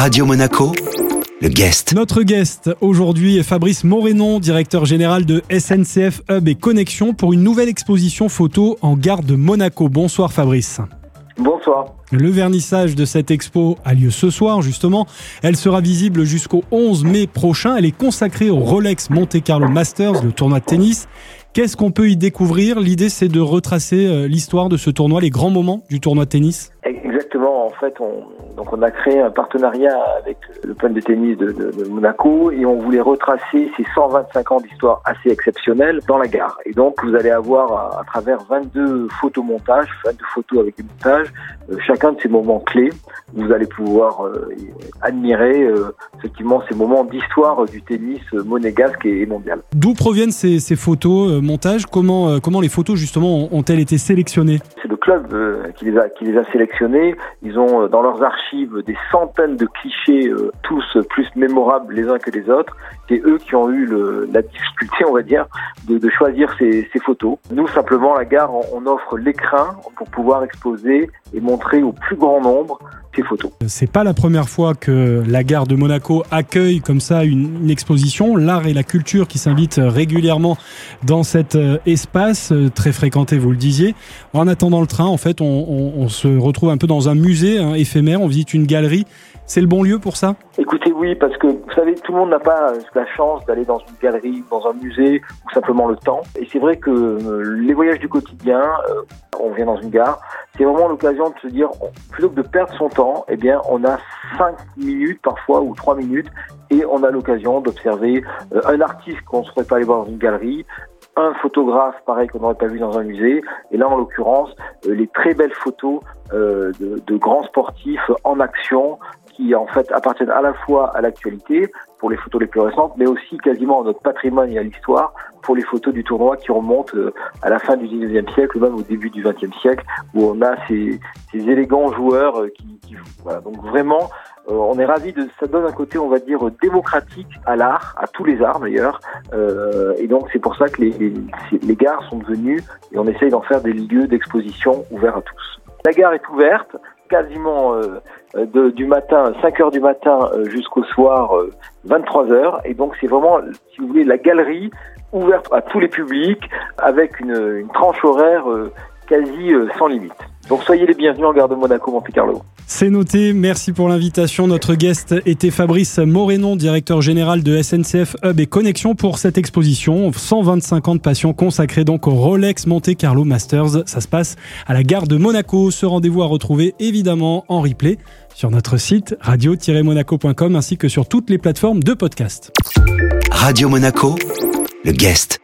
Radio Monaco, le guest. Notre guest aujourd'hui est Fabrice Morénon, directeur général de SNCF Hub et Connexion pour une nouvelle exposition photo en gare de Monaco. Bonsoir Fabrice. Bonsoir. Le vernissage de cette expo a lieu ce soir justement. Elle sera visible jusqu'au 11 mai prochain. Elle est consacrée au Rolex Monte Carlo Masters, le tournoi de tennis. Qu'est-ce qu'on peut y découvrir? L'idée c'est de retracer euh, l'histoire de ce tournoi, les grands moments du tournoi de tennis Exactement, en fait, on, a créé un partenariat avec l'Open de tennis de, Monaco et on voulait retracer ces 125 ans d'histoire assez exceptionnelle dans la gare. Et donc vous allez avoir à, à travers 22 photomontages, 22 photos avec des montages, euh, chacun de ces moments clés, vous allez pouvoir euh, admirer euh, effectivement ces moments d'histoire du tennis monégasque et, mondial. D'où proviennent ces, ces photos, euh, montages comment, euh, comment les photos justement ont-elles été sélectionnées? C'est le club euh, qui les a, qui les a sélectionnées. Ils ont dans leurs archives des centaines de clichés, tous plus mémorables les uns que les autres. C'est eux qui ont eu le, la difficulté, on va dire, de, de choisir ces, ces, photos. Nous, simplement, la gare, on, on offre l'écrin pour pouvoir exposer et montrer au plus grand nombre ces photos. C'est pas la première fois que la gare de Monaco accueille comme ça une, une exposition. L'art et la culture qui s'invitent régulièrement dans cet espace très fréquenté, vous le disiez. En attendant le train, en fait, on, on, on se retrouve un peu dans un musée hein, éphémère. On visite une galerie. C'est le bon lieu pour ça? Écoutez, oui, parce que vous savez, tout le monde n'a pas la chance d'aller dans une galerie, dans un musée, ou simplement le temps. Et c'est vrai que euh, les voyages du quotidien, euh, on vient dans une gare, c'est vraiment l'occasion de se dire, plutôt que de perdre son temps, eh bien, on a cinq minutes parfois ou trois minutes, et on a l'occasion d'observer euh, un artiste qu'on ne serait pas aller voir dans une galerie, un photographe pareil qu'on n'aurait pas vu dans un musée, et là en l'occurrence euh, les très belles photos euh, de, grands sportifs en action qui en fait appartiennent à la fois à l'actualité pour les photos les plus récentes, mais aussi quasiment à notre patrimoine et à l'histoire pour les photos du tournoi qui remontent euh, à la fin du 19e siècle même au début du 20e siècle, où on a ces, élégants joueurs qui, qui voilà. Donc vraiment, euh, on est ravi de ça donne un côté, on va dire, démocratique à l'art, à tous les arts d'ailleurs, euh, et donc c'est pour ça que les, les gares sont devenues et on essaye d'en faire des lieux d'exposition ouverts à tous. La gare est ouverte quasiment euh, de, du matin, 5 heures du matin euh, jusqu'au soir, 23 euh, heures. Et donc c'est vraiment, si vous voulez, la galerie ouverte à tous les publics avec une tranche horaire quasi sans limite. Donc soyez les bienvenus en gare de Monaco, Monte Carlo. C'est noté, merci pour l'invitation. Notre guest était Fabrice Morénon, directeur général de SNCF Hub et Connexion pour cette exposition. 125 ans de passion consacrée donc au Rolex Monte Carlo Masters. Ça se passe à la gare de Monaco. Ce rendez-vous à retrouver évidemment en replay sur notre site radio-monaco.com ainsi que sur toutes les plateformes de podcast. Radio Monaco, le guest.